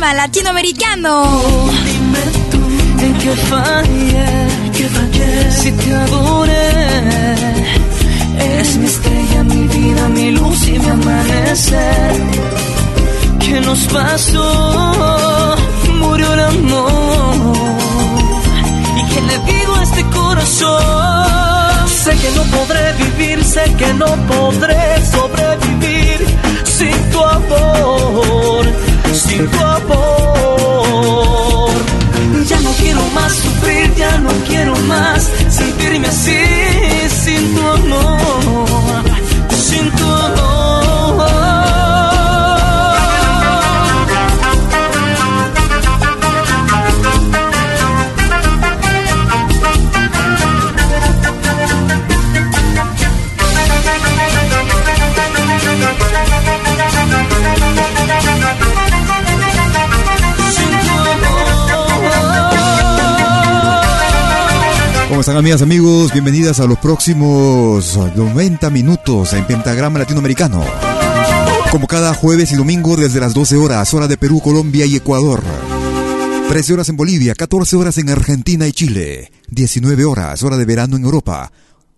Latinoamericano. Amigas, amigos? Bienvenidas a los próximos 90 minutos en Pentagrama Latinoamericano. Como cada jueves y domingo desde las 12 horas, hora de Perú, Colombia y Ecuador. 13 horas en Bolivia, 14 horas en Argentina y Chile, 19 horas, hora de verano en Europa.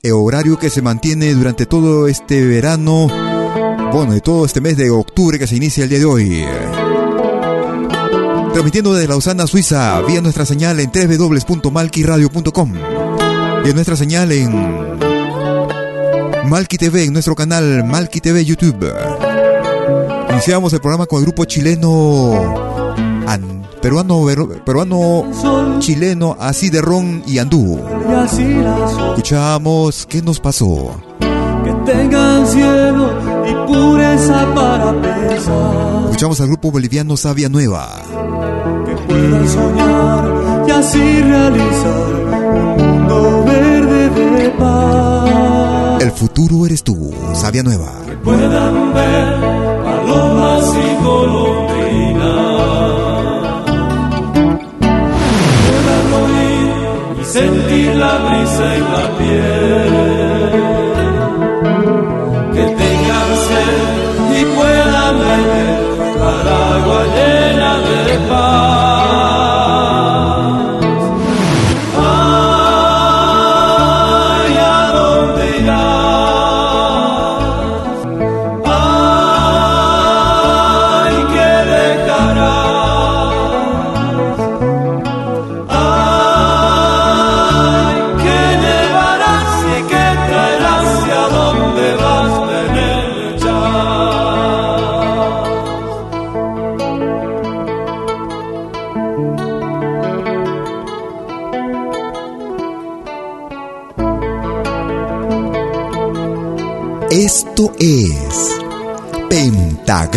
El horario que se mantiene durante todo este verano, bueno, y todo este mes de octubre que se inicia el día de hoy. Transmitiendo desde Lausana, Suiza, vía nuestra señal en www.malquiradio.com y en nuestra señal en Malqui TV, en nuestro canal Malqui TV YouTube. Iniciamos el programa con el grupo chileno peruano peruano chileno así de ron y andú. Escuchamos qué nos pasó. Que tengan cielo y pureza para pensar. Escuchamos al grupo boliviano Sabia Nueva. Que puedan soñar y así realizar un mundo. El futuro eres tú, Sabia Nueva. Que puedan ver palomas y golondrinas sentir la brisa en la piel.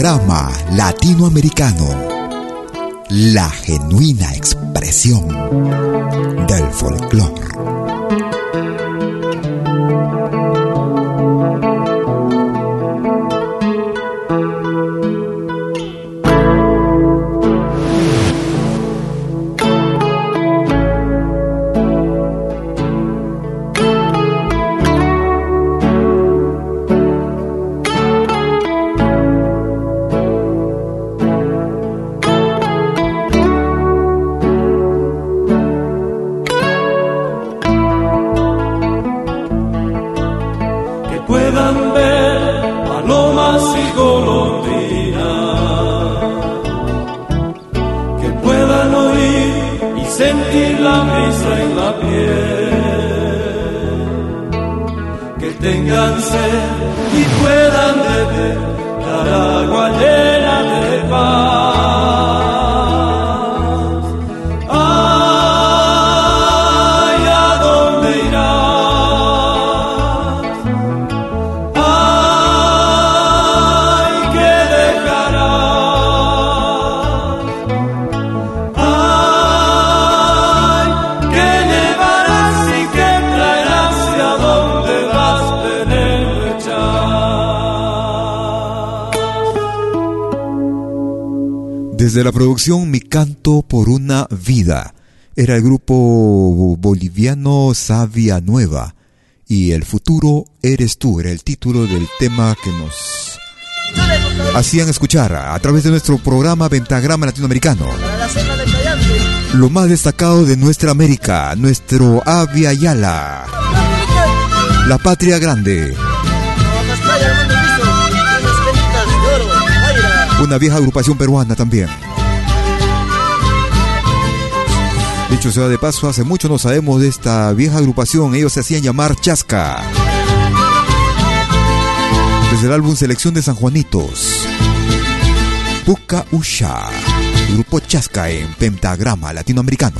Pentagrama Latinoamericano, la genuina expresión del folclore. Producción Mi Canto por una Vida. Era el grupo boliviano Sabia Nueva. Y El futuro eres tú. Era el título del tema que nos hacían escuchar a través de nuestro programa Ventagrama Latinoamericano. Lo más destacado de nuestra América, nuestro Avia Yala. La patria grande. Una vieja agrupación peruana también. Dicho sea de paso, hace mucho no sabemos de esta vieja agrupación. Ellos se hacían llamar Chasca. Desde el álbum Selección de San Juanitos. Puka Usha. Grupo Chasca en pentagrama latinoamericano.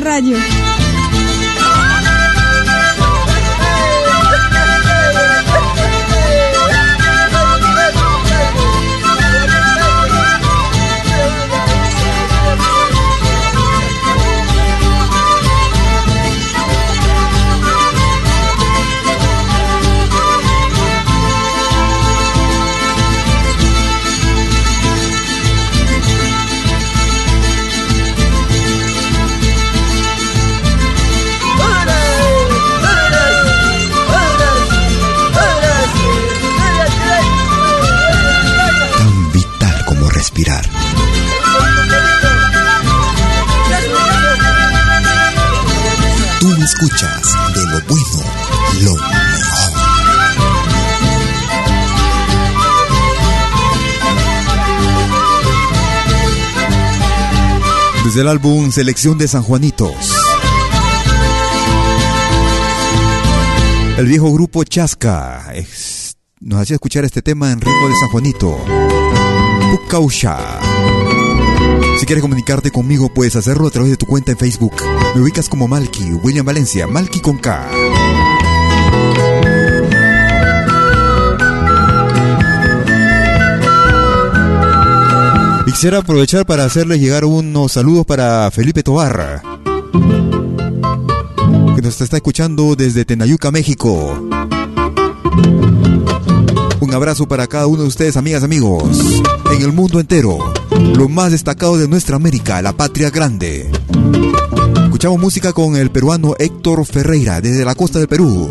Gusta Desde el álbum Selección de San Juanitos. El viejo grupo Chasca nos hacía escuchar este tema en ritmo de San Juanito. Pucausha. Si quieres comunicarte conmigo, puedes hacerlo a través de tu cuenta en Facebook. Me ubicas como Malky, William Valencia, Malky con K. quisiera aprovechar para hacerle llegar unos saludos para Felipe Tobarra, que nos está escuchando desde Tenayuca, México. Un abrazo para cada uno de ustedes, amigas, amigos, en el mundo entero lo más destacado de nuestra América, la patria grande. Escuchamos música con el peruano Héctor Ferreira desde la costa del Perú.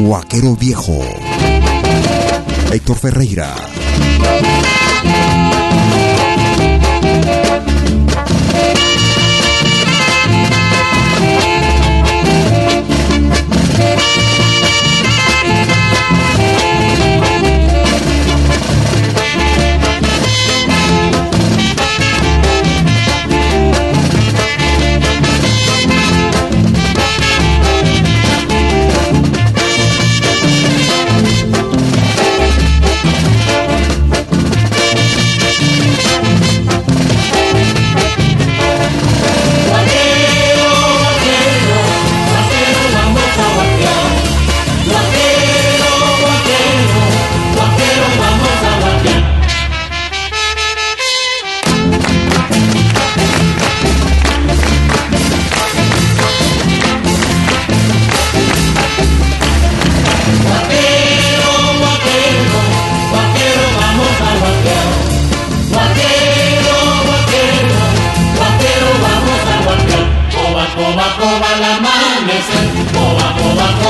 Guaquero viejo. Héctor Ferreira. Escuchábamos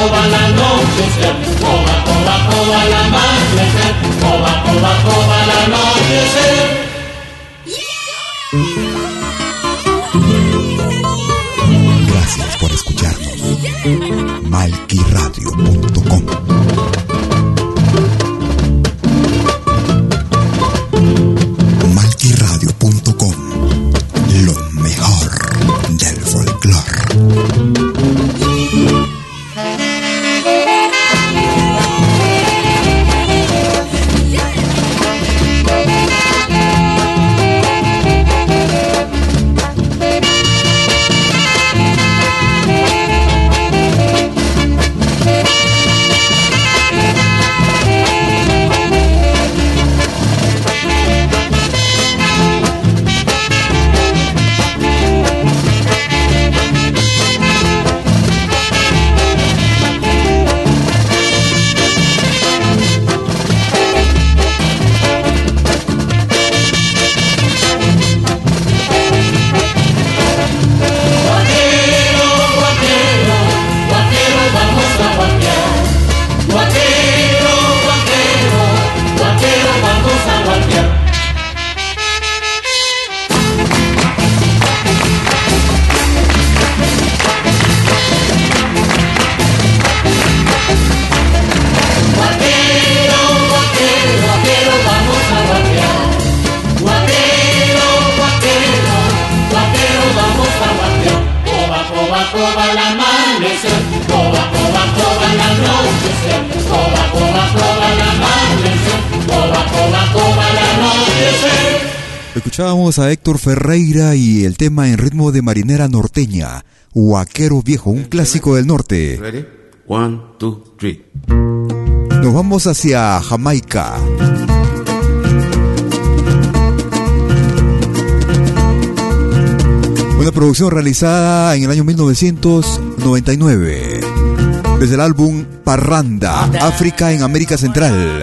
coba la noche ser, coba, coba, coba la amanecer, coba, coba, coba la noche ser. Gracias por escucharnos. Malquiradio.com Héctor Ferreira y el tema en ritmo de marinera norteña, Huaquero Viejo, un clásico del norte. Ready? One, two, three. Nos vamos hacia Jamaica. Una producción realizada en el año 1999. Desde el álbum Parranda, África en América Central.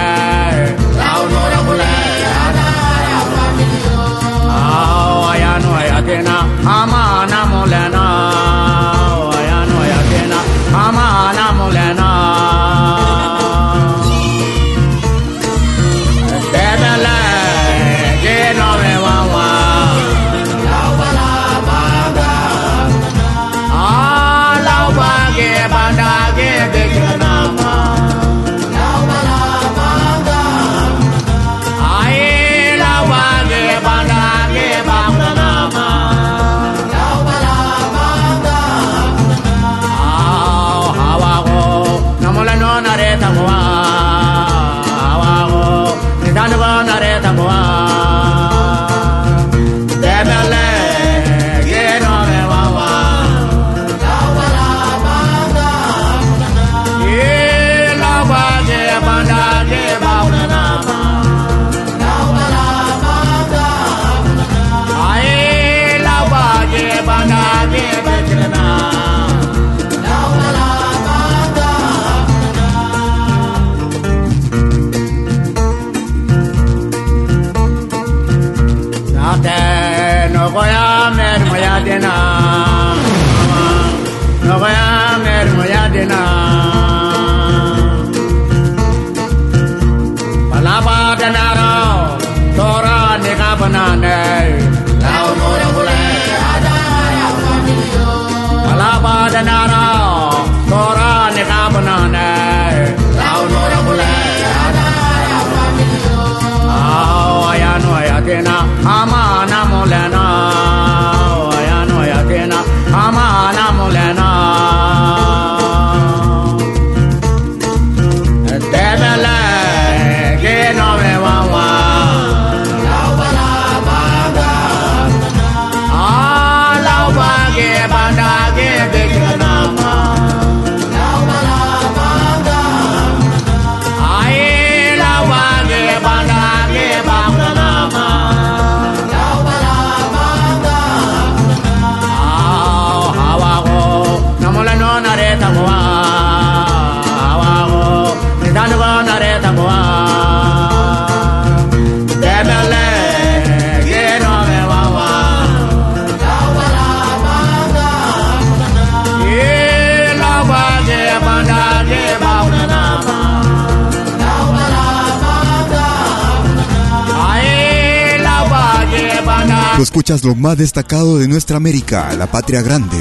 más destacado de nuestra América, la patria grande.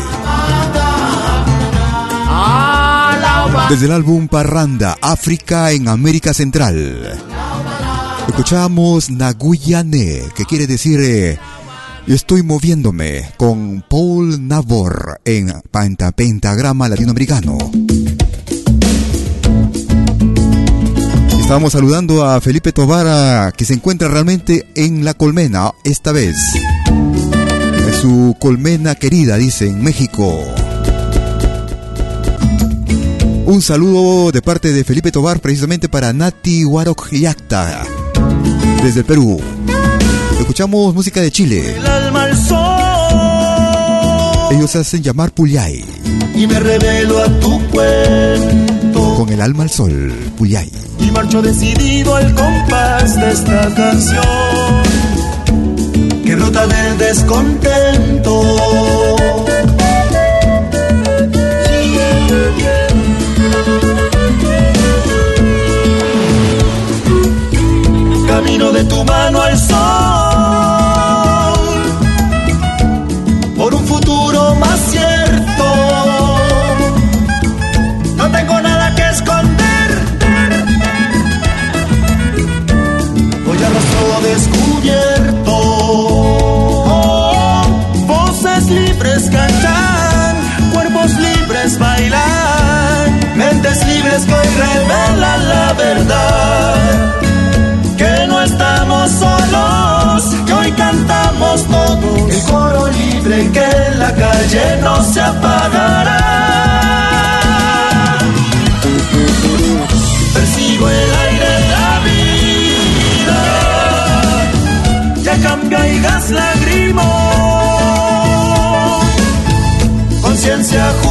Desde el álbum Parranda, África en América Central. Escuchamos Naguyane, que quiere decir eh, Estoy moviéndome, con Paul Nabor en Penta- Pentagrama Latinoamericano. Estamos saludando a Felipe Tobara, que se encuentra realmente en la colmena, esta vez. Su colmena querida, dice, en México. Un saludo de parte de Felipe Tobar precisamente para Nati Warok Yacta, desde el Perú. Escuchamos música de Chile. el alma al sol Ellos se hacen llamar Puyay, y me revelo a tu cuento con el alma al sol, Puyay. y marcho decidido al compás de esta canción brota del descontento. Camino de tu mano al sol mensajes que hoy la verdad. Que no estamos solos, que hoy cantamos todos. El coro libre que en la calle no se apagará. Percibo el aire de la vida. Ya cambia y gas lagrimos. Conciencia justa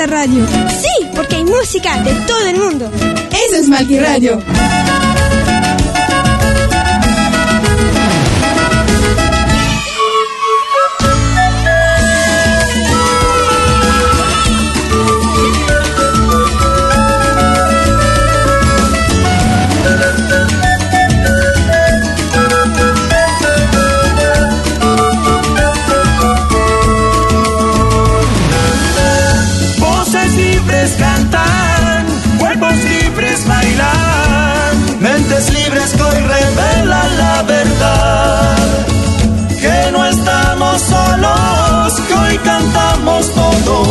esta radio. Sí, porque hay música de todo el mundo. Eso es Malqui Radio.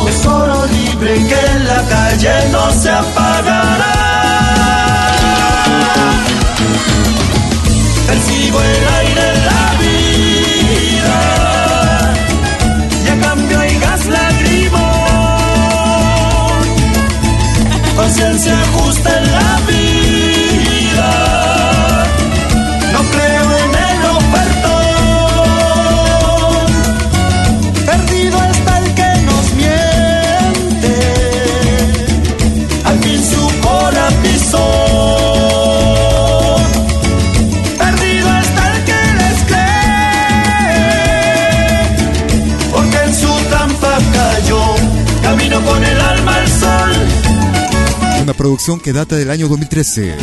Todos. Es oro libre que en la calle no se apagará. Percibo el producción que data del año 2013.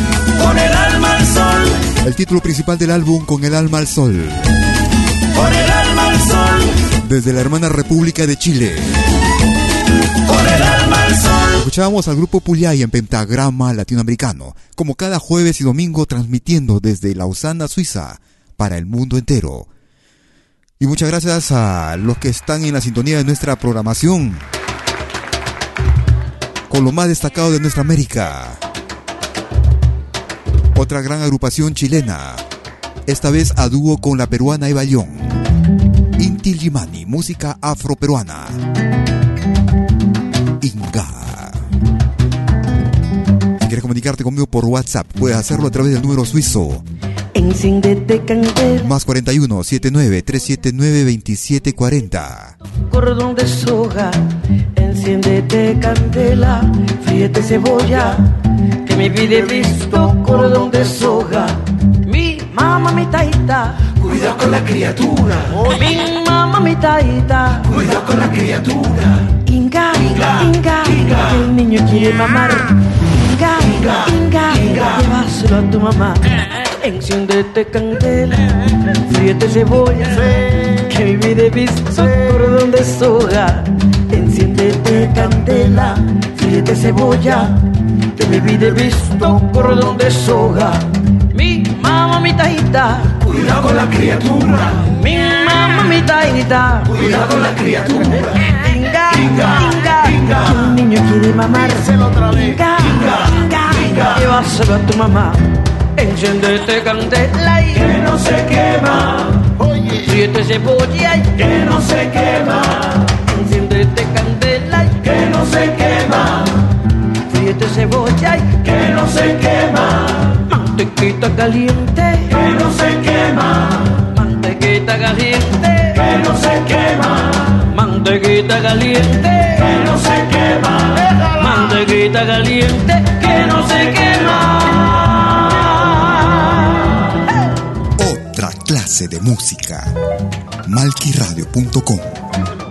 Con el alma al sol. El título principal del álbum Con el alma al sol. Con el alma al sol. Desde la hermana República de Chile. Con el alma al sol. Escuchábamos al grupo Puyay en Pentagrama Latinoamericano, como cada jueves y domingo transmitiendo desde Lausana, Suiza, para el mundo entero. Y muchas gracias a los que están en la sintonía de nuestra programación, con lo más destacado de nuestra América. Otra gran agrupación chilena, esta vez a dúo con la peruana Eva León. Inti Limani, música afroperuana. Inga. Si quieres comunicarte conmigo por WhatsApp, puedes hacerlo a través del número suizo Enciéndete candela, más 41 79 379 2740. cordón de soga. Enciéndete candela, fríete cebolla. Que mi vida he visto cordón de soga. Mi mamá, mi taita. Cuida con la criatura. Mi mamá, mi taita. Cuida con la criatura. Inga, Inga, inga, Inga. el niño quiere mamar. Inga, Inga, inga, Inga. llévaselo a tu mamá. Enciéndete candela, fríete cebolla. Que mi vida he visto cordón de soga. Enciéndete candela, fríete cebolla. Que mi vida he visto cordón de soga. Mi mamá, mi taita. Cuida con la criatura. Mi mamá, mi taita. Cuida con la criatura. Inga, Inga, inga, Inga. que un niño quiere mamar. otra vez. Inga, Inga, inga, Inga. llévaselo a tu mamá. Enciéndete candela y Que no se quema. siete cebolla y Que no se quema. enciéndete candela y Que no se quema. siete cebolla y Que no se quema. mantequita caliente, Que no se quema. mantequita caliente, Que no se quema. mantequita caliente, Que no se quema. mantequita caliente, de música. Malquiradio.com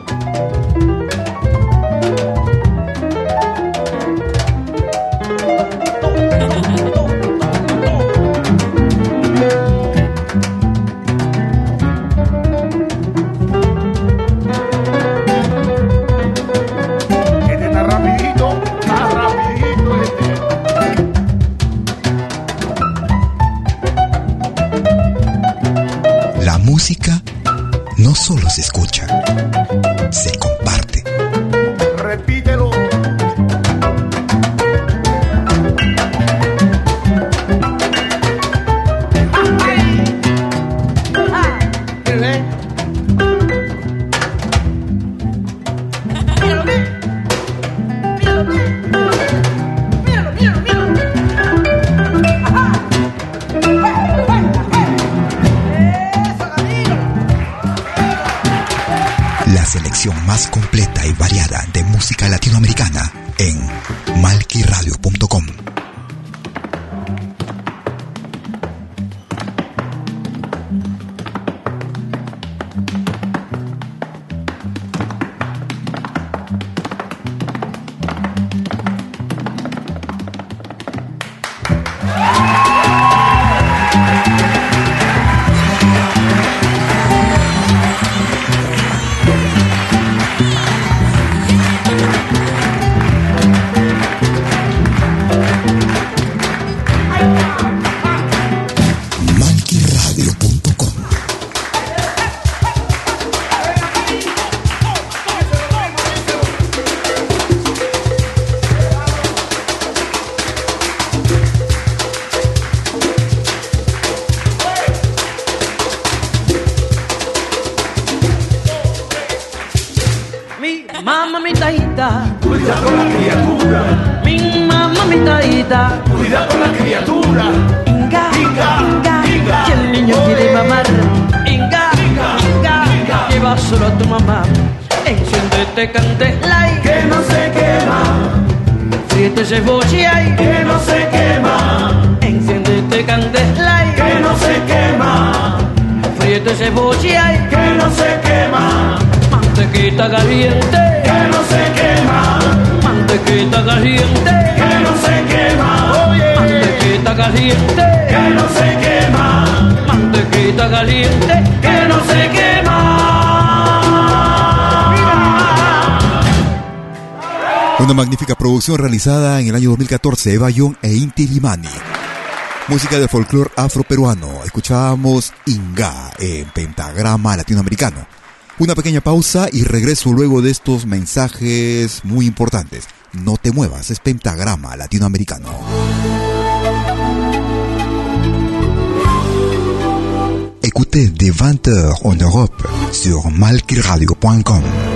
Una magnífica producción realizada en el año 2014, Eva Young e Inti Limani. Música de folclore afroperuano. Escuchábamos Inga en pentagrama latinoamericano. Una pequeña pausa y regreso luego de estos mensajes muy importantes. No te muevas, es pentagrama latinoamericano. Écoutez dès 20h en Europe sur malkiradio.com.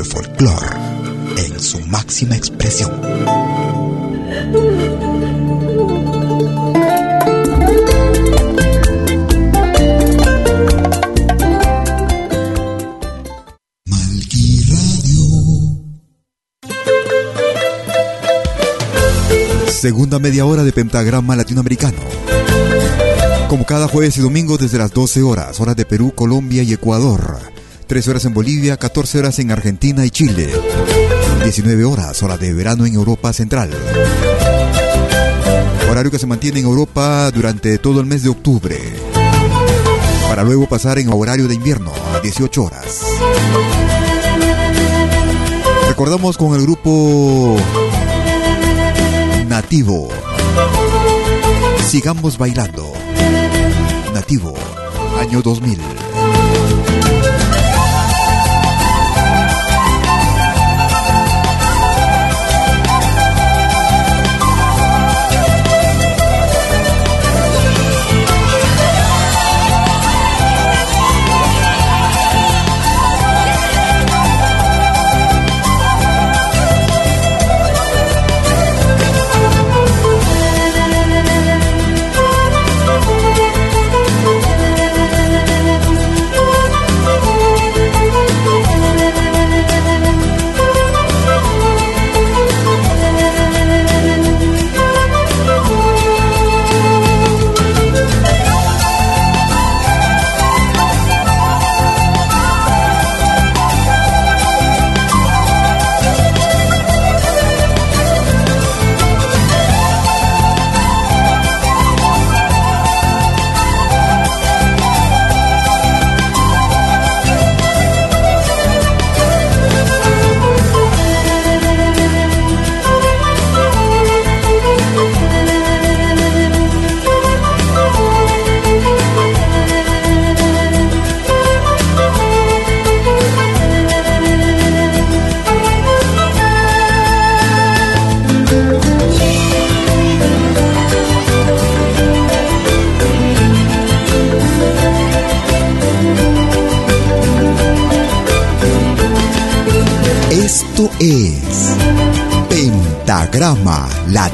El folclore en su máxima expresión. Segunda media hora de Pentagrama Latinoamericano. Como cada jueves y domingo desde las 12 horas, horas de Perú, Colombia y Ecuador. 13 horas en Bolivia, 14 horas en Argentina y Chile. 19 horas, hora de verano en Europa Central. Horario que se mantiene en Europa durante todo el mes de octubre. Para luego pasar en horario de invierno a 18 horas. Recordamos con el grupo Nativo. Sigamos bailando. Nativo, año 2000.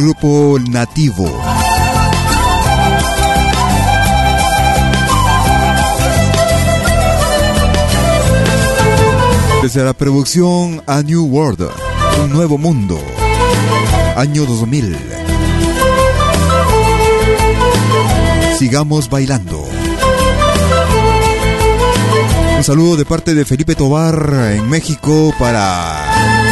Grupo Nativo. Desde la producción A New World, un nuevo mundo, año 2000. Sigamos bailando. Un saludo de parte de Felipe Tobar en México para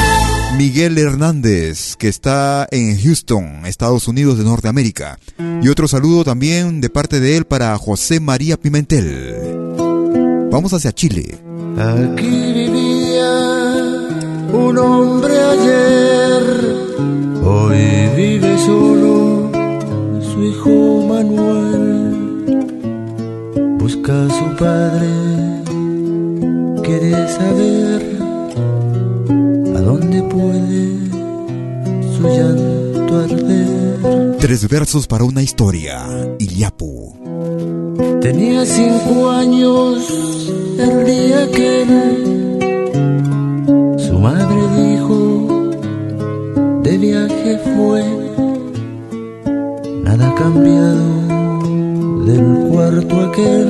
Miguel Hernández, que está en Houston, Estados Unidos de Norteamérica. Y otro saludo también de parte de él para José María Pimentel. Vamos hacia Chile. Aquí vivía un hombre ayer, hoy vive solo su hijo Manuel. Busca a su padre, quiere saber dónde puede su llanto arder. Tres versos para una historia. Iliapu. Tenía cinco años el día que su madre dijo de viaje fue. Nada ha cambiado del cuarto aquel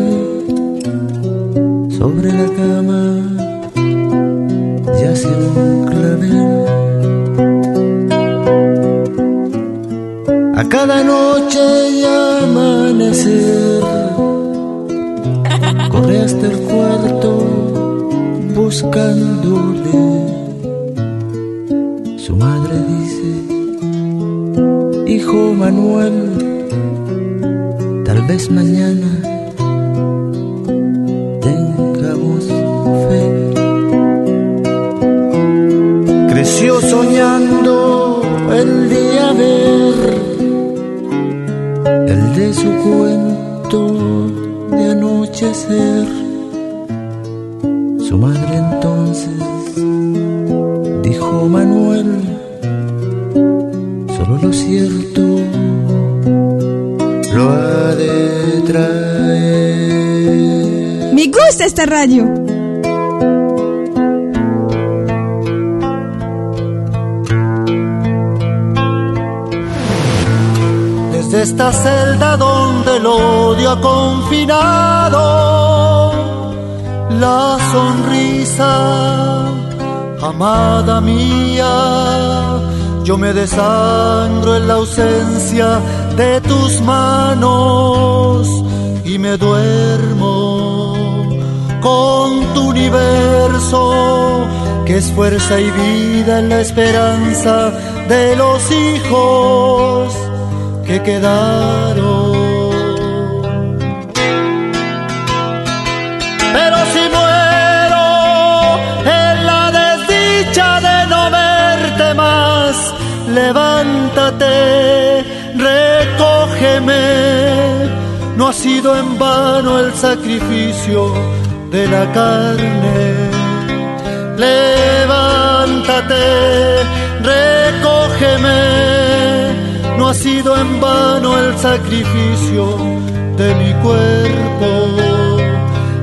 sobre la cama yace un clavel. A cada noche y amanecer corre hasta el cuarto buscándole. Su madre dice, hijo Manuel, tal vez mañana Soñando el día ver el de su cuento de anochecer. Su madre entonces dijo Manuel, solo lo cierto lo ha de traer. Me gusta esta radio. Esta celda donde el odio ha confinado, la sonrisa, amada mía, yo me desangro en la ausencia de tus manos y me duermo con tu universo, que es fuerza y vida en la esperanza de los hijos que quedaron. Pero si muero en la desdicha de no verte más, levántate, recógeme. No ha sido en vano el sacrificio de la carne. Levántate, recógeme sido en vano el sacrificio de mi cuerpo.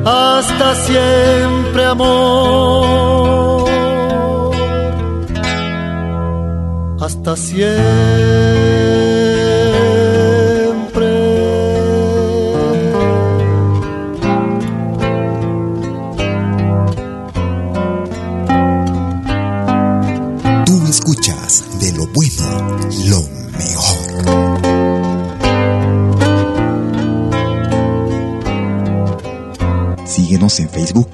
Hasta siempre, amor. Hasta siempre. En Facebook.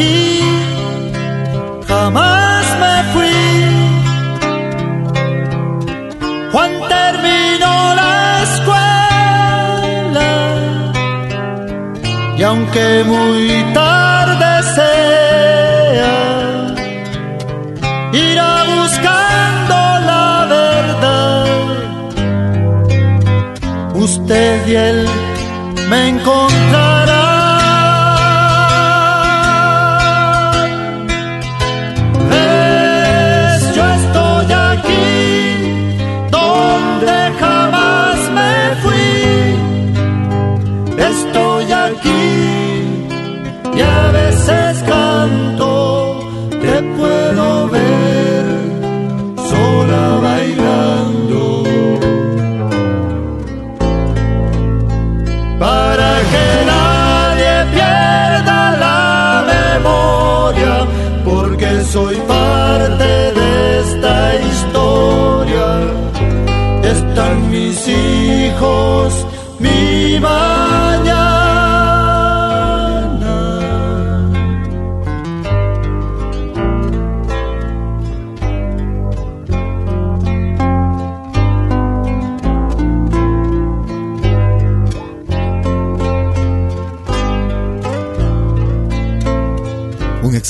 Aquí jamás me fui. Juan terminó la escuela y aunque muy tarde sea, irá buscando la verdad. Usted y él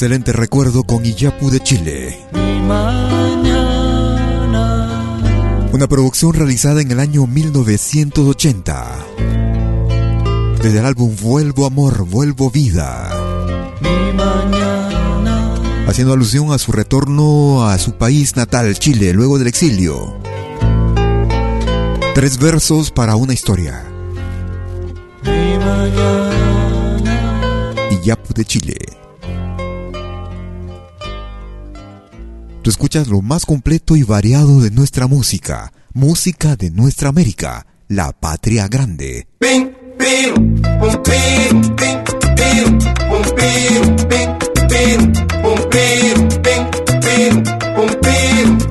excelente recuerdo con Iyapu de Chile. Una producción realizada en el año 1980. Desde el álbum Vuelvo Amor, Vuelvo Vida. Haciendo alusión a su retorno a su país natal, Chile, luego del exilio. Tres versos para una historia. Iyapu de Chile. Tú escuchas lo más completo y variado de nuestra música, música de nuestra América, la patria grande.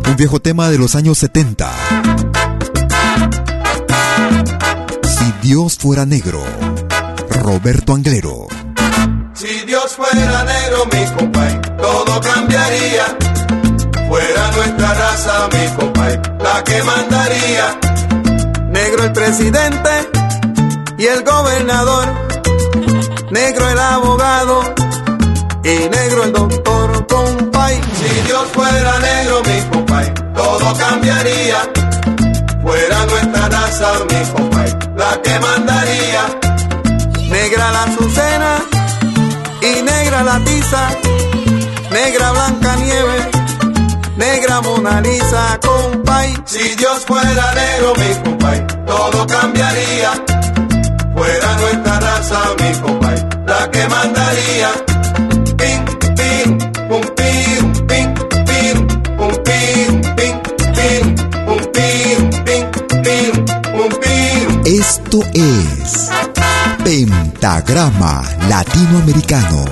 Un viejo tema de los años 70. Si Dios fuera negro, Roberto Anglero. Si Dios fuera negro, mi compay, todo cambiaría. Mi compay, la que mandaría. Negro el presidente y el gobernador. Negro el abogado y negro el doctor, compay. Si Dios fuera negro, mi compay, todo cambiaría. Fuera nuestra raza, mi compay, la que mandaría. Negra la azucena y negra la tiza. Negra blanca nieve, Mona Lisa, compay. Si Dios fuera negro, mi compay, todo cambiaría. Fuera nuestra raza, mi compay, la que mandaría. Pim, pim, pum, pim, pim, pim, pum, pim, pim, pim, pum, pim, pim, pum, pim. Esto es Pentagrama Latinoamericano,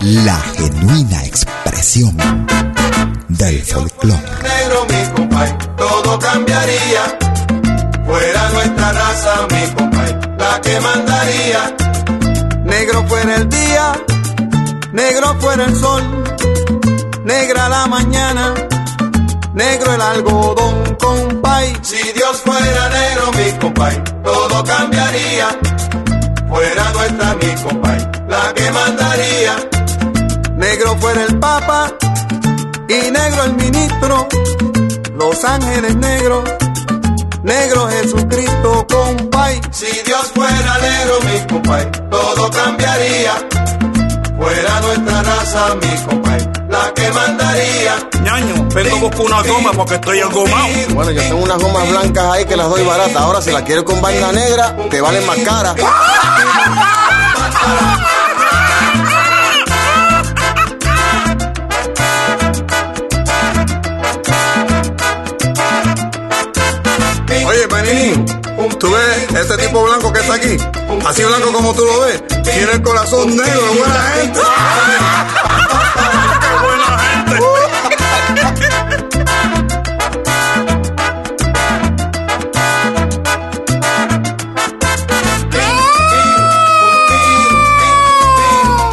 la genuina expresión del folclore. Negro, mi compay, todo cambiaría. Fuera nuestra raza, mi compay, la que mandaría. Negro fuera el día, negro fuera el sol, negra la mañana, negro el algodón, compay. Si Dios fuera negro, mi compay, todo cambiaría. Fuera nuestra, mi compay, la que mandaría. Negro fuera el papa y negro el ministro, los ángeles negros, negro Jesucristo, compay. Si Dios fuera negro, mi compay, todo cambiaría. Fuera nuestra raza, mi compay, la que mandaría. Ñaño, vengo a buscar una goma porque estoy engomado. Bueno, yo tengo unas gomas blancas ahí que las doy baratas. Ahora, si la quieres con vaina negra, que valen más cara. ves ese tipo blanco que está aquí? Así blanco como tú lo ves. Tiene el corazón negro, buena gente. ¡Qué buena gente!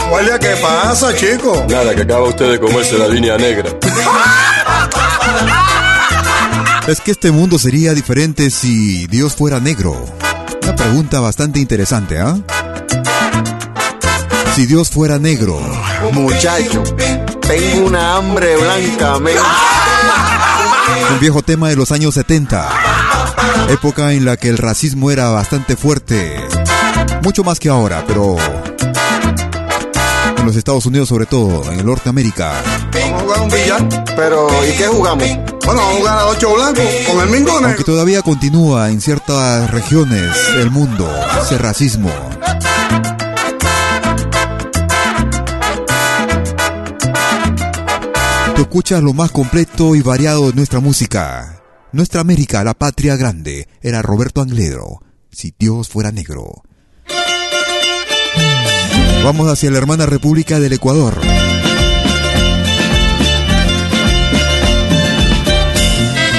Guardia, ¿qué pasa, chico? Nada, que acaba usted de comerse la línea negra. Es que este mundo sería diferente si Dios fuera negro. Una pregunta bastante interesante, ¿ah? Si Dios fuera negro. Muchacho, tengo una hambre blanca, men. Un viejo tema de los años 70. Época en la que el racismo era bastante fuerte. Mucho más que ahora, pero en los Estados Unidos sobre todo, en el Norteamérica. Vamos a jugar un billar. Pero, ¿y qué jugamos? Bueno, vamos a jugar a ocho blancos con el mingo negro. Aunque todavía continúa en ciertas regiones del mundo ese racismo. Tú escuchas lo más completo y variado de nuestra música. Nuestra América, la patria grande, era Roberto Anglero. Si Dios fuera negro vamos hacia la hermana República del Ecuador.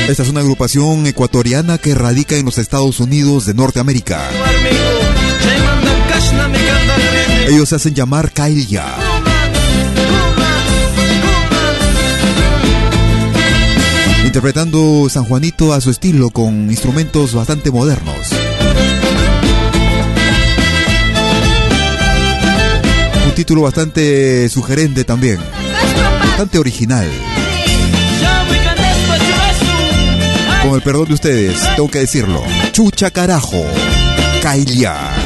Esta es una agrupación ecuatoriana que radica en los Estados Unidos de Norteamérica. Ellos se hacen llamar Kailia. Interpretando San Juanito a su estilo con instrumentos bastante modernos. título bastante sugerente también. Bastante original. Con el perdón de ustedes, tengo que decirlo. Chucha carajo. Kailia.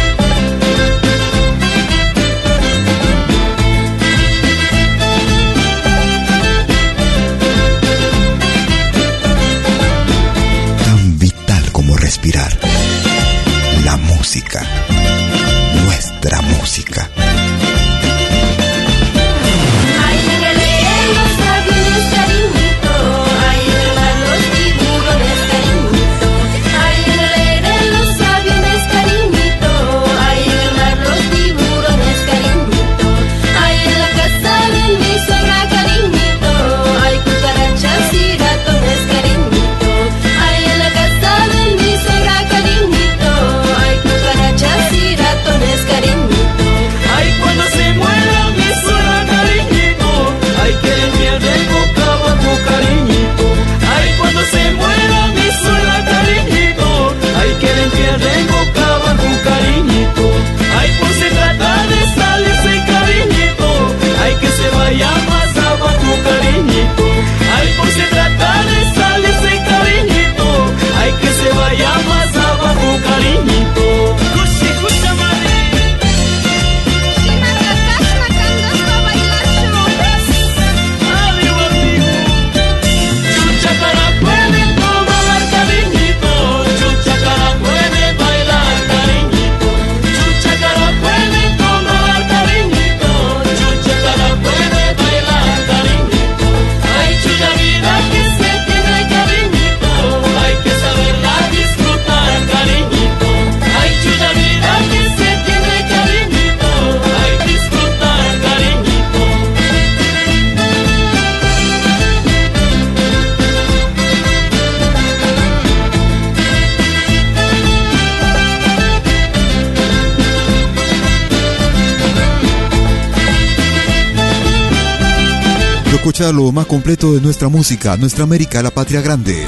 Lo más completo de nuestra música, nuestra América, la patria grande.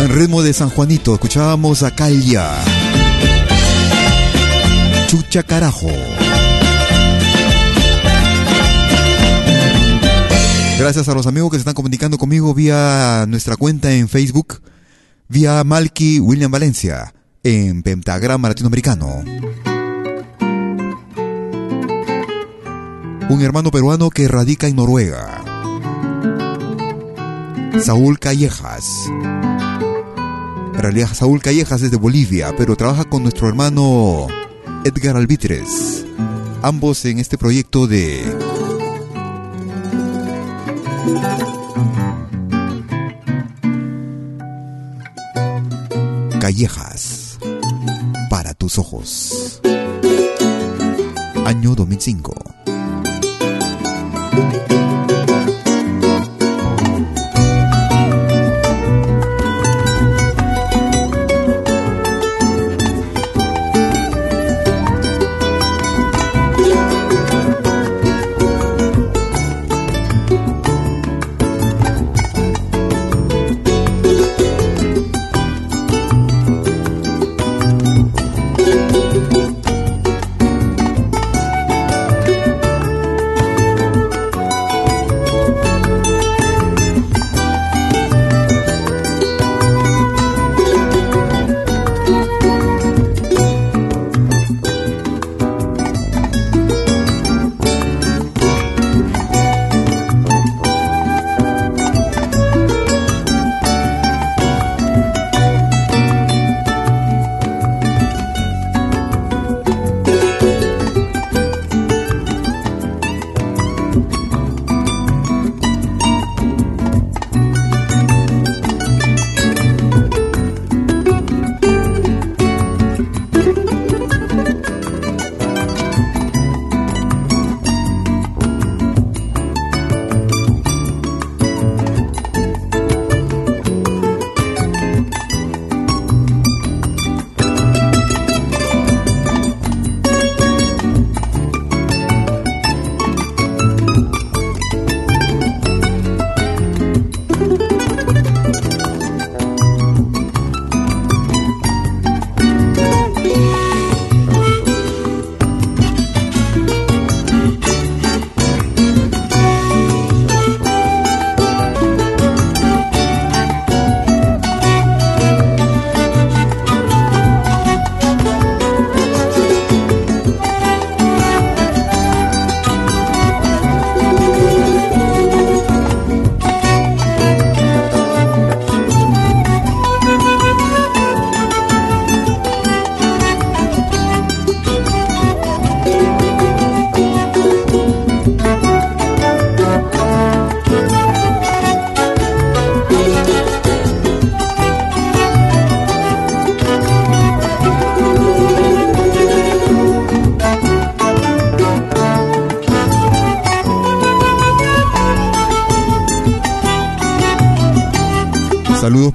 En ritmo de San Juanito escuchábamos a Calia. Chucha carajo. Gracias a los amigos que se están comunicando conmigo vía nuestra cuenta en Facebook, vía Malky William Valencia, en Pentagrama Latinoamericano. Un hermano peruano que radica en Noruega. Saúl Callejas. En realidad, Saúl Callejas es de Bolivia, pero trabaja con nuestro hermano Edgar Albitres. Ambos en este proyecto de Callejas para tus ojos. Año 2005.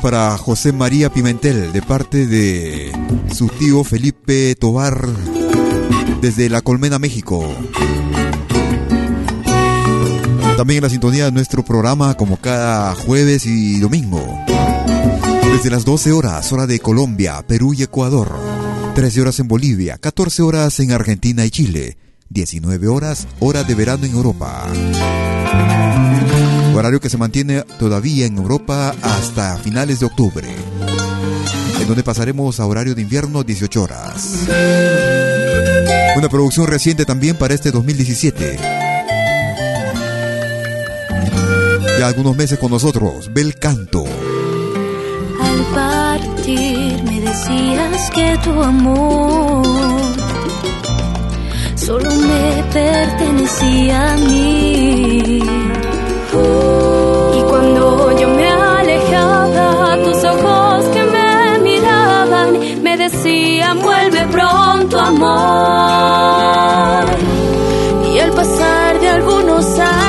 Para José María Pimentel de parte de su tío Felipe Tobar desde La Colmena, México. También en la sintonía de nuestro programa como cada jueves y domingo. Desde las 12 horas, hora de Colombia, Perú y Ecuador. 13 horas en Bolivia, 14 horas en Argentina y Chile. 19 horas, hora de verano en Europa. Horario que se mantiene todavía en Europa hasta finales de octubre. En donde pasaremos a horario de invierno 18 horas. Una producción reciente también para este 2017. Ya algunos meses con nosotros, Bel Canto. Al partir me decías que tu amor solo me pertenecía a mí. Y cuando yo me alejaba, tus ojos que me miraban me decían vuelve pronto amor. Y al pasar de algunos años,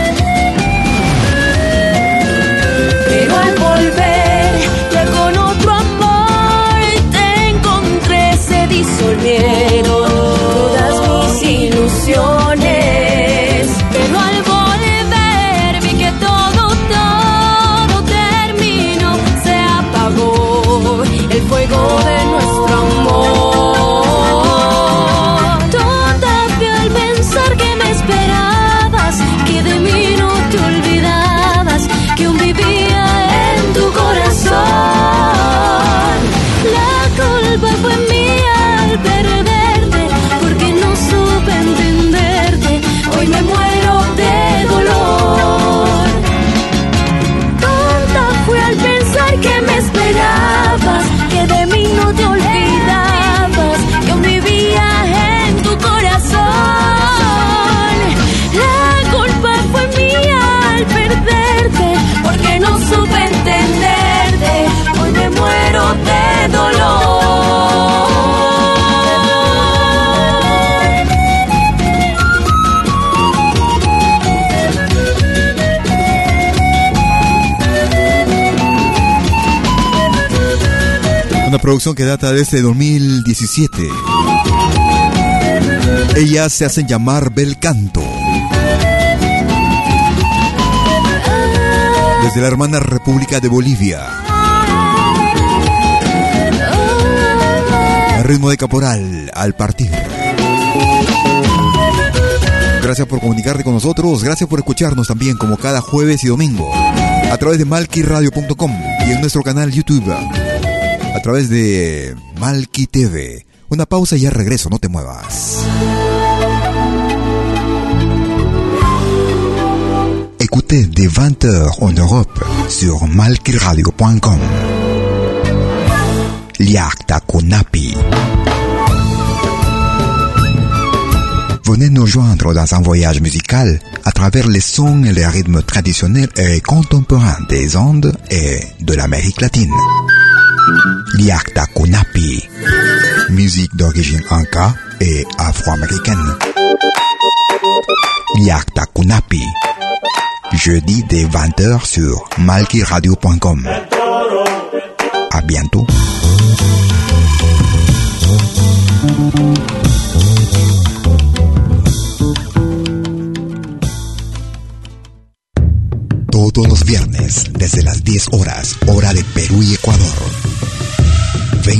Producción que data desde 2017. Ellas se hacen llamar Bel Canto. Desde la hermana República de Bolivia. Ritmo de caporal al partir. Gracias por comunicarte con nosotros, gracias por escucharnos también como cada jueves y domingo a través de malquiradio.com y en nuestro canal YouTube a través de Malki TV. Una pausa y ya regreso, no te muevas. Écoutez dès 20h en Europe sur malkiradio.com. Liakta Kunapi. Venez nous joindre dans un voyage musical à travers les sons et les rythmes traditionnels et contemporains des Andes et de l'Amérique latine. Liakta Kunapi. Musique d'origine inca et afro-américaine. Liakta Kunapi. Jeudi dès 20h sur malkiradio.com. À bientôt. Todos los viernes, desde las 10 horas, hora de Perú y Ecuador.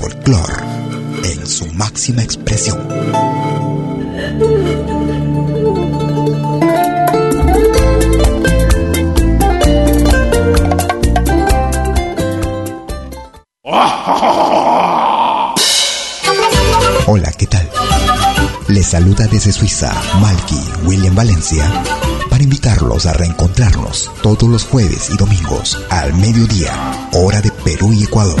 Folclore en su máxima expresión. Hola, ¿qué tal? Les saluda desde Suiza Malky William Valencia para invitarlos a reencontrarnos todos los jueves y domingos al mediodía, hora de Perú y Ecuador,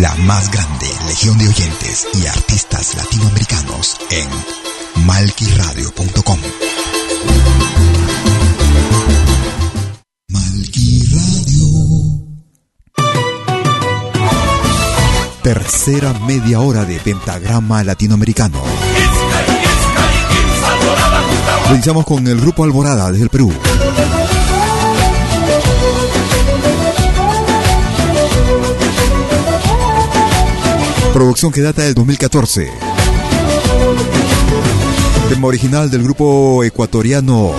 La más grande legión de oyentes y artistas latinoamericanos en malquiradio.com. Tercera media hora de pentagrama latinoamericano. Iniciamos con el grupo Alborada desde el Perú. Producción que data del 2014. Tema original del grupo ecuatoriano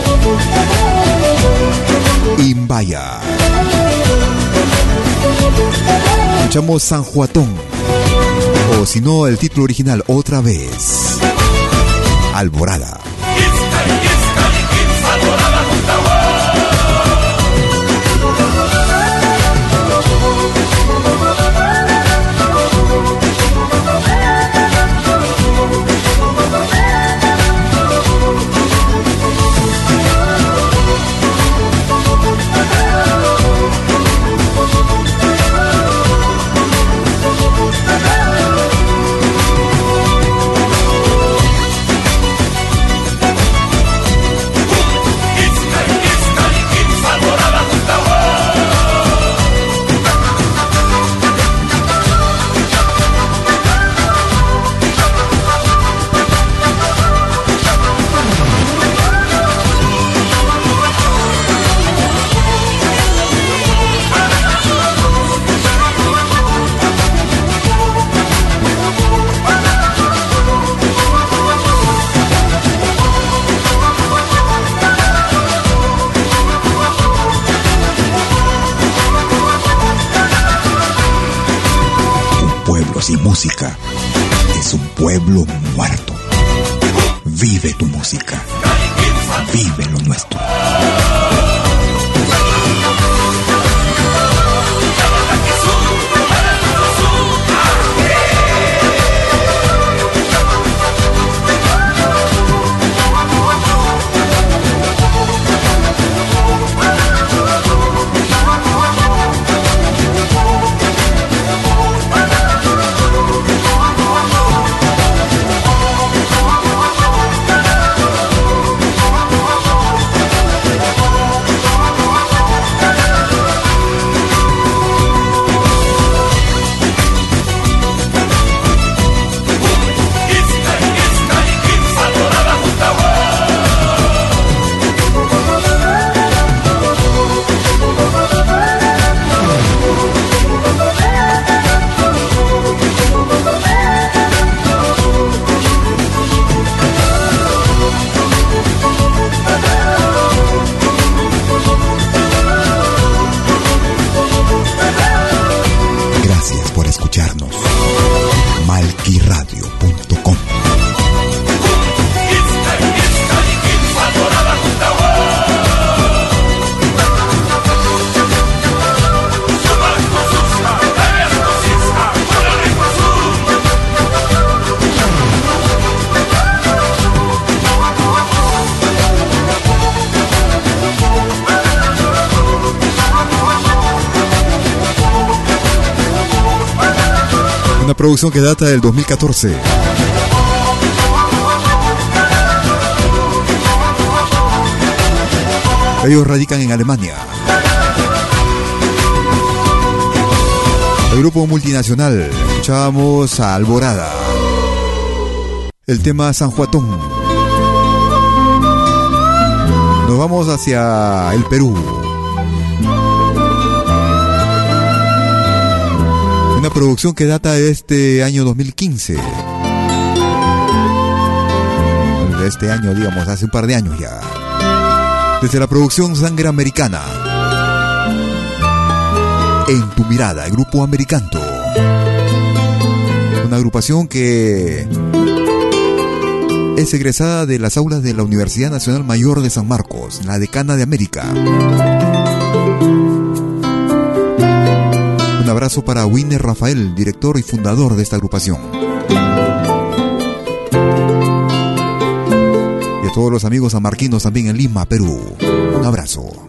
Imbaya. Escuchamos San Juatón. O si no, el título original otra vez. Alborada. producción que data del 2014. Ellos radican en Alemania. El grupo multinacional, escuchamos a Alborada. El tema San Juatón. Nos vamos hacia el Perú. Una producción que data de este año 2015. De este año, digamos, hace un par de años ya. Desde la producción Sangre Americana. En tu mirada, el grupo Americanto. Una agrupación que es egresada de las aulas de la Universidad Nacional Mayor de San Marcos, la decana de América. Abrazo para Winner Rafael, director y fundador de esta agrupación. Y a todos los amigos amarquinos también en Lima, Perú. Un abrazo.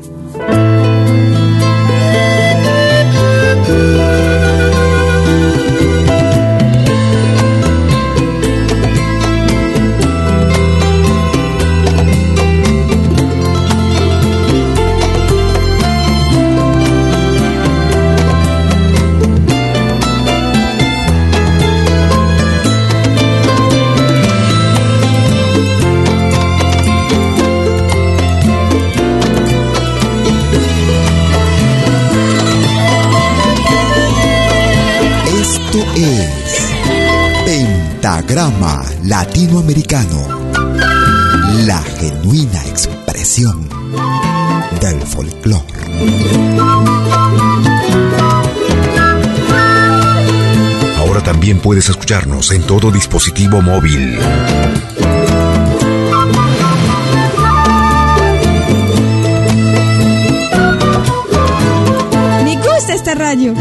Pentagrama Latinoamericano, la genuina expresión del folclore. Ahora también puedes escucharnos en todo dispositivo móvil. Me gusta esta radio.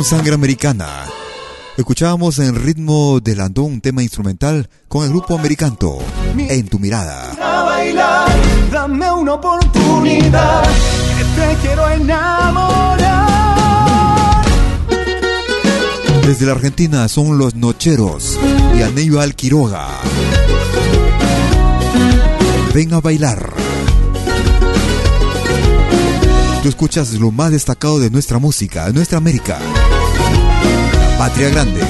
Sangre Americana, escuchábamos en ritmo de landón un tema instrumental con el grupo Americanto, En tu mirada. a bailar, dame una oportunidad, que te quiero enamorar. Desde la Argentina son los Nocheros y Aníbal Quiroga. Ven a bailar. Tú escuchas lo más destacado de nuestra música, de nuestra América. Patria Grande.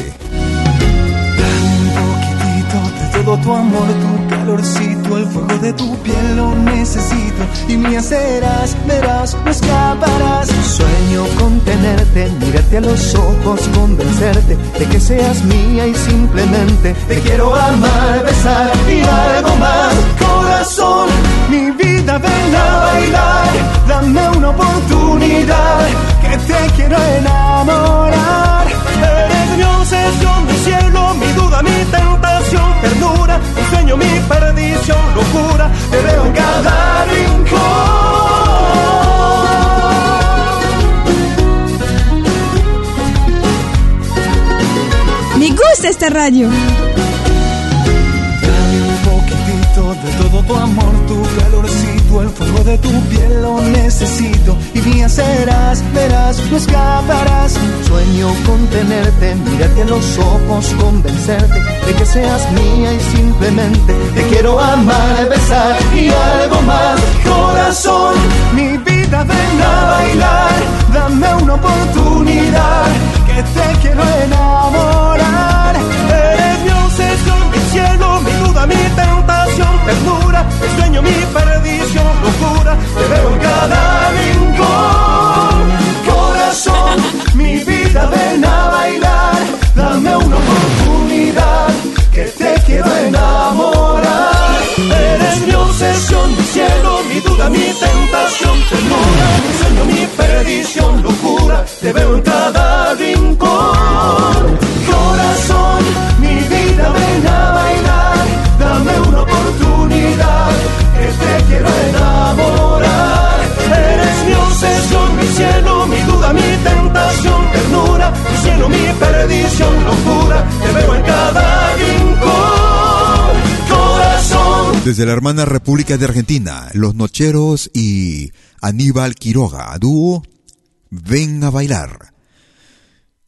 Tan poquitito de todo tu amor, tu calorcito, el fuego de tu piel lo necesito. Y me serás, verás, no escaparás. Sueño con tenerte, mirarte a los ojos, convencerte de que seas mía y simplemente te quiero amar, besar y algo más. Corazón, mi vida, ven a bailar, dame una oportunidad que te quiero enamorar expresión del cielo, mi duda, mi tentación, ternura, mi sueño, mi perdición, locura, te veo en cada rincón. Me gusta esta radio. Dame un poquitito de todo tu amor, tu calorcito el fuego de tu piel lo necesito. Y mía serás, verás, no escaparás. Sueño con tenerte, mirarte en los ojos, convencerte de que seas mía y simplemente te quiero amar, besar y algo más. Corazón, mi vida ven a bailar, dame una oportunidad que te quiero enamorar. Eres mi obsesión, mi cielo, mi duda, mi tentación, ternura, mi sueño, mi perdición, locura. Te veo en cada rincón. Corazón, mi vida ven a bailar, dame una oportunidad que te quiero enamorar. Eres mi obsesión, mi cielo, mi duda, mi tentación, ternura, mi sueño, mi perdición, locura. Te veo en cada rincón. Mi perdición, locura. Te veo en cada rincón. Corazón. Desde la hermana República de Argentina, Los Nocheros y Aníbal Quiroga, dúo Ven a bailar.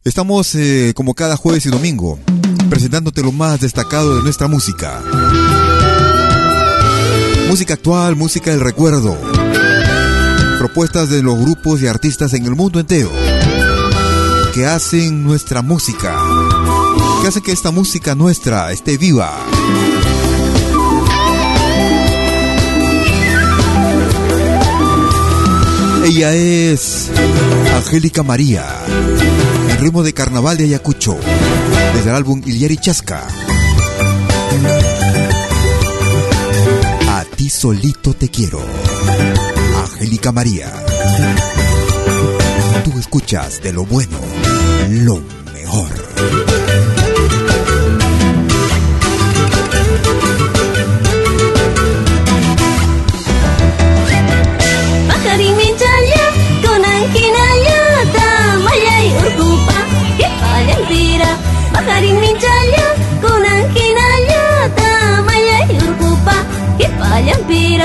Estamos eh, como cada jueves y domingo presentándote lo más destacado de nuestra música. Música actual, música del recuerdo. Propuestas de los grupos y artistas en el mundo entero que hacen nuestra música, que hacen que esta música nuestra esté viva. Ella es Angélica María, el ritmo de carnaval de Ayacucho, desde el álbum Iliari Chasca. A ti solito te quiero, Angélica María. Tú escuchas de lo bueno, lo mejor. Pakaring mincaya, konang kinaya, tamayay urgupa, kipayang tira. Pakaring mincaya, konang kinaya, tamayay urgupa, kipayang tira.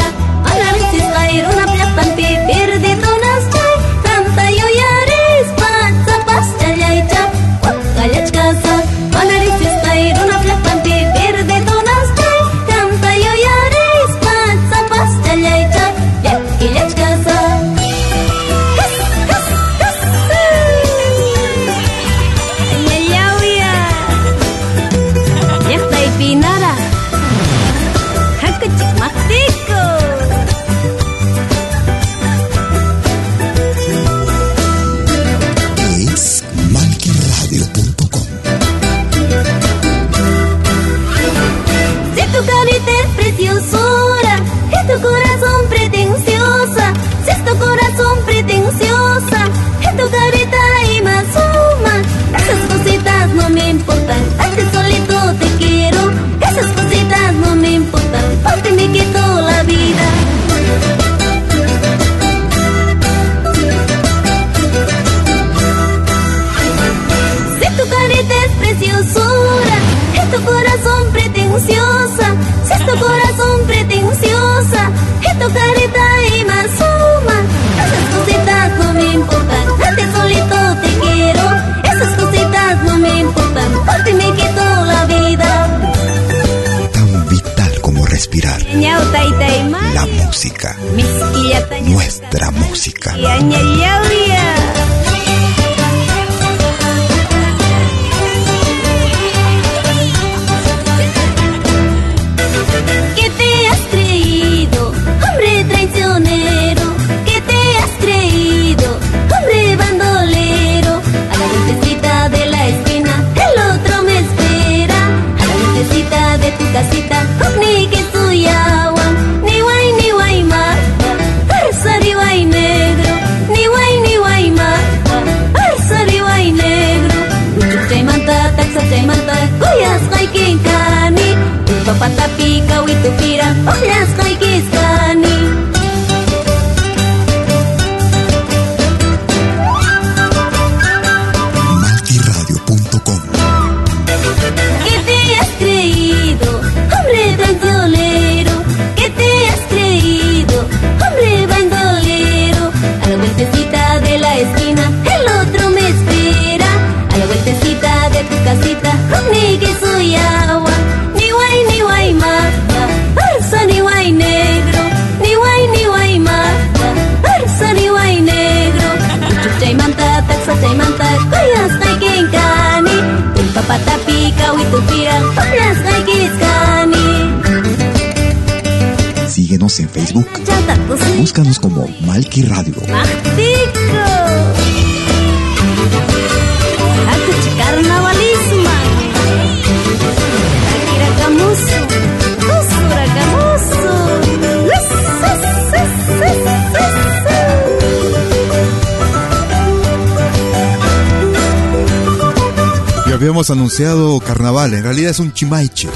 Habíamos anunciado carnaval, en realidad es un chimaiche.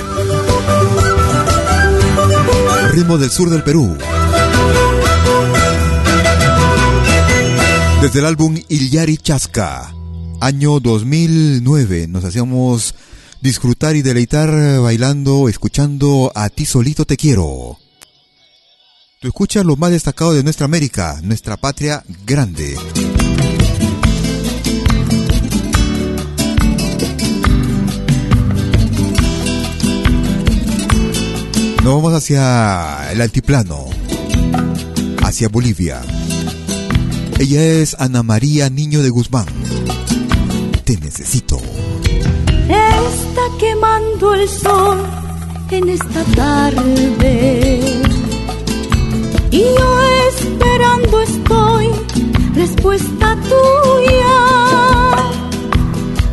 Ritmo del sur del Perú. Desde el álbum Illari Chasca, año 2009, nos hacíamos disfrutar y deleitar bailando, escuchando A ti solito te quiero. Tú escuchas lo más destacado de nuestra América, nuestra patria grande. Nos vamos hacia el altiplano, hacia Bolivia. Ella es Ana María Niño de Guzmán. Te necesito. Está quemando el sol en esta tarde. Y yo esperando estoy respuesta tuya.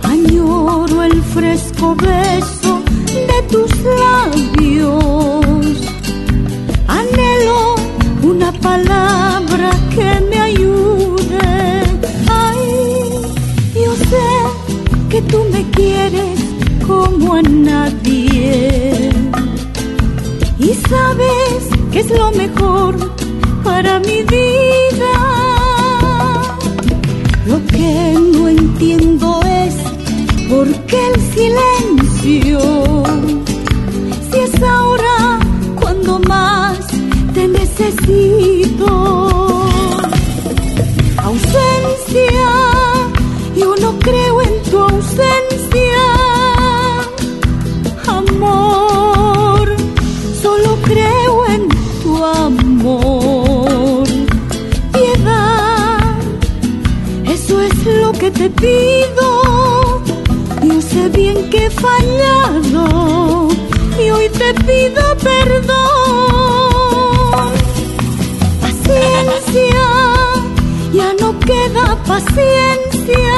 Añoro el fresco beso de tus labios. Una palabra que me ayude. Ay, yo sé que tú me quieres como a nadie. Y sabes que es lo mejor para mi vida. Lo que no entiendo es por qué el silencio. Necesito. Ausencia, yo no creo en tu ausencia. Amor, solo creo en tu amor. Piedad, eso es lo que te pido. Yo sé bien que he fallado y hoy te pido perdón. Paciencia.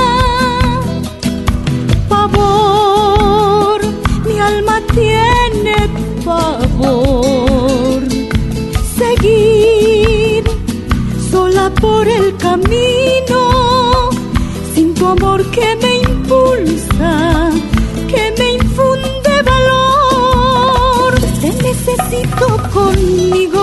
Pavor, mi alma tiene pavor. Seguir sola por el camino, sin tu amor que me impulsa, que me infunde valor. Te necesito conmigo,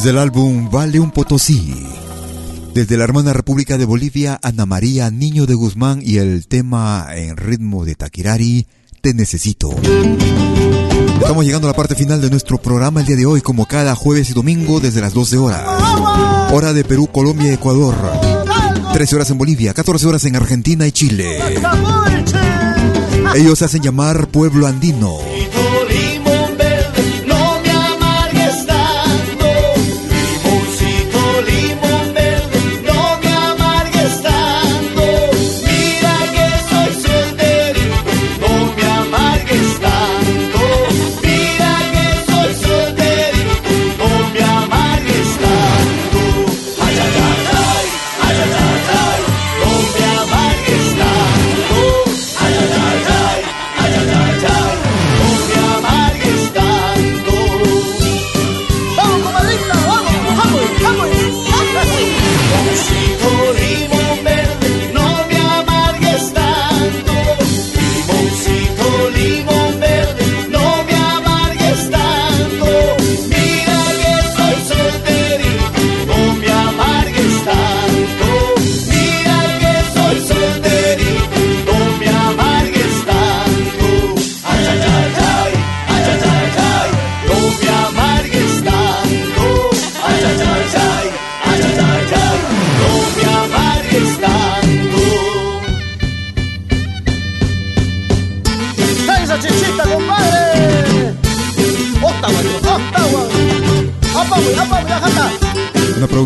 Desde el álbum Vale un Potosí. Desde la hermana República de Bolivia, Ana María Niño de Guzmán y el tema en ritmo de Taquirari, Te Necesito. Estamos llegando a la parte final de nuestro programa el día de hoy, como cada jueves y domingo desde las 12 horas. Hora de Perú, Colombia y Ecuador. 13 horas en Bolivia, 14 horas en Argentina y Chile. Ellos se hacen llamar Pueblo Andino.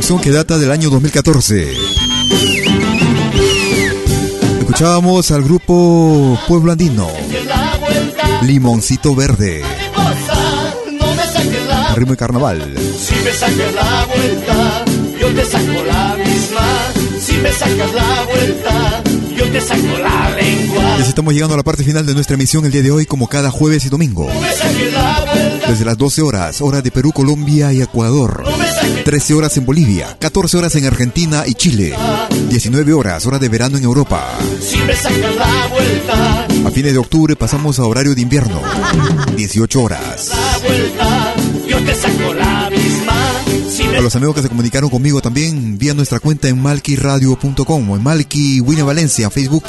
Que data del año 2014. Escuchábamos al grupo Pueblo Andino, Limoncito Verde, ritmo y carnaval. Si me la vuelta, yo te saco la. Si me sacas la vuelta, yo te saco la lengua. Ya estamos llegando a la parte final de nuestra emisión el día de hoy, como cada jueves y domingo. No Desde las 12 horas, hora de Perú, Colombia y Ecuador. 13 horas en Bolivia, 14 horas en Argentina y Chile. 19 horas, hora de verano en Europa. si me sacas la vuelta, A fines de octubre pasamos a horario de invierno. 18 horas. la vuelta, yo te saco la misma. A los amigos que se comunicaron conmigo también vía nuestra cuenta en malquiradio.com o en Malqui William Valencia, Facebook.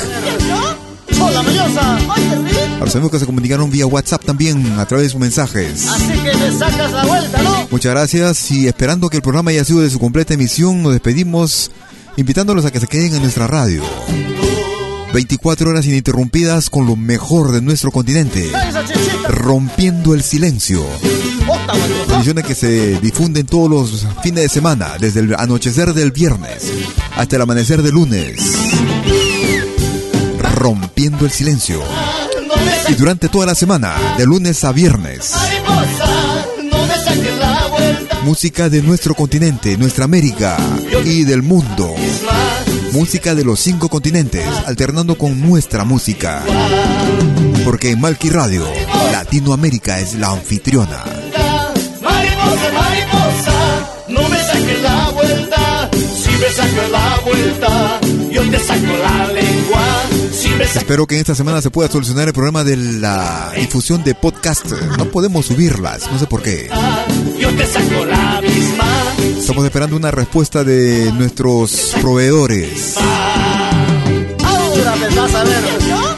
A los amigos que se comunicaron vía WhatsApp también a través de sus mensajes. Así que me sacas la vuelta, ¿no? Muchas gracias y esperando que el programa haya sido de su completa emisión, nos despedimos invitándolos a que se queden en nuestra radio. 24 horas ininterrumpidas con lo mejor de nuestro continente. Rompiendo el silencio. ¡Ottawa, Emisiones que se difunden todos los fines de semana, desde el anochecer del viernes hasta el amanecer del lunes. Rompiendo el silencio. Y durante toda la semana, de lunes a viernes. Música de nuestro continente, nuestra América y del mundo. Música de los cinco continentes, alternando con nuestra música. Porque en Malqui Radio, Latinoamérica es la anfitriona. Mariposa, mariposa, no me saques la vuelta. Si me sacas la vuelta, yo te saco la lengua. Si me sacas Espero que en esta semana se pueda solucionar el problema de la difusión de podcast. No podemos subirlas, no sé por qué. yo te saco la misma. Estamos esperando una respuesta de nuestros proveedores. Ahora me vas a ver.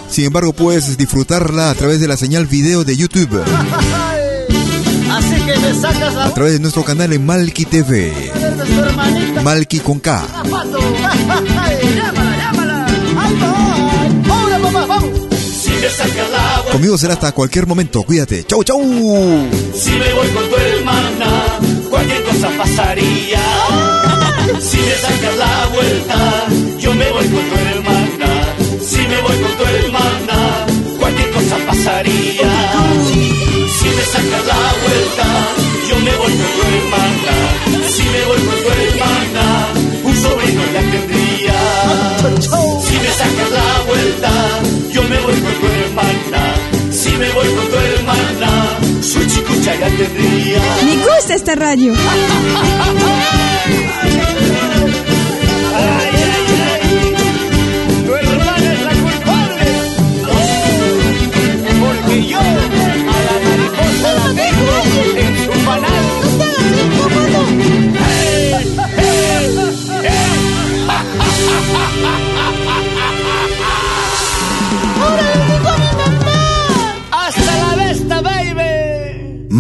Sin embargo, puedes disfrutarla a través de la señal video de YouTube, Así que me sacas la a través de nuestro canal en Malki TV. Malki con K. Conmigo será hasta cualquier momento. Cuídate. Chau, chau. si me voy con tu hermana, cualquier cosa pasaría. Si me sacas la vuelta, yo me voy con tu hermana. Si me voy con tu hermana, cualquier cosa pasaría. Esta radio.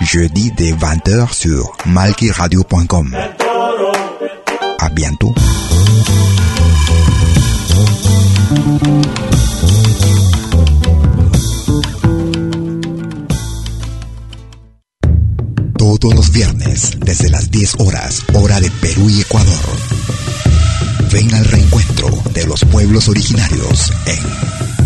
Jeudi dès 20h sur malkiradio.com. À bientôt. Todos los viernes, desde las 10 horas, hora de Perú y Ecuador. Ven al reencuentro de los pueblos originarios en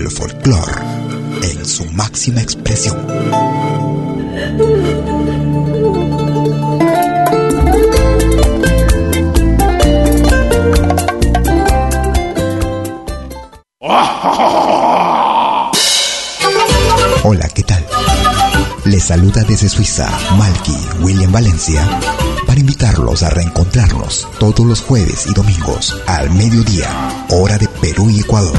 El folclore en su máxima expresión. Hola, ¿qué tal? Les saluda desde Suiza Malky William Valencia para invitarlos a reencontrarnos todos los jueves y domingos al mediodía, hora de Perú y Ecuador,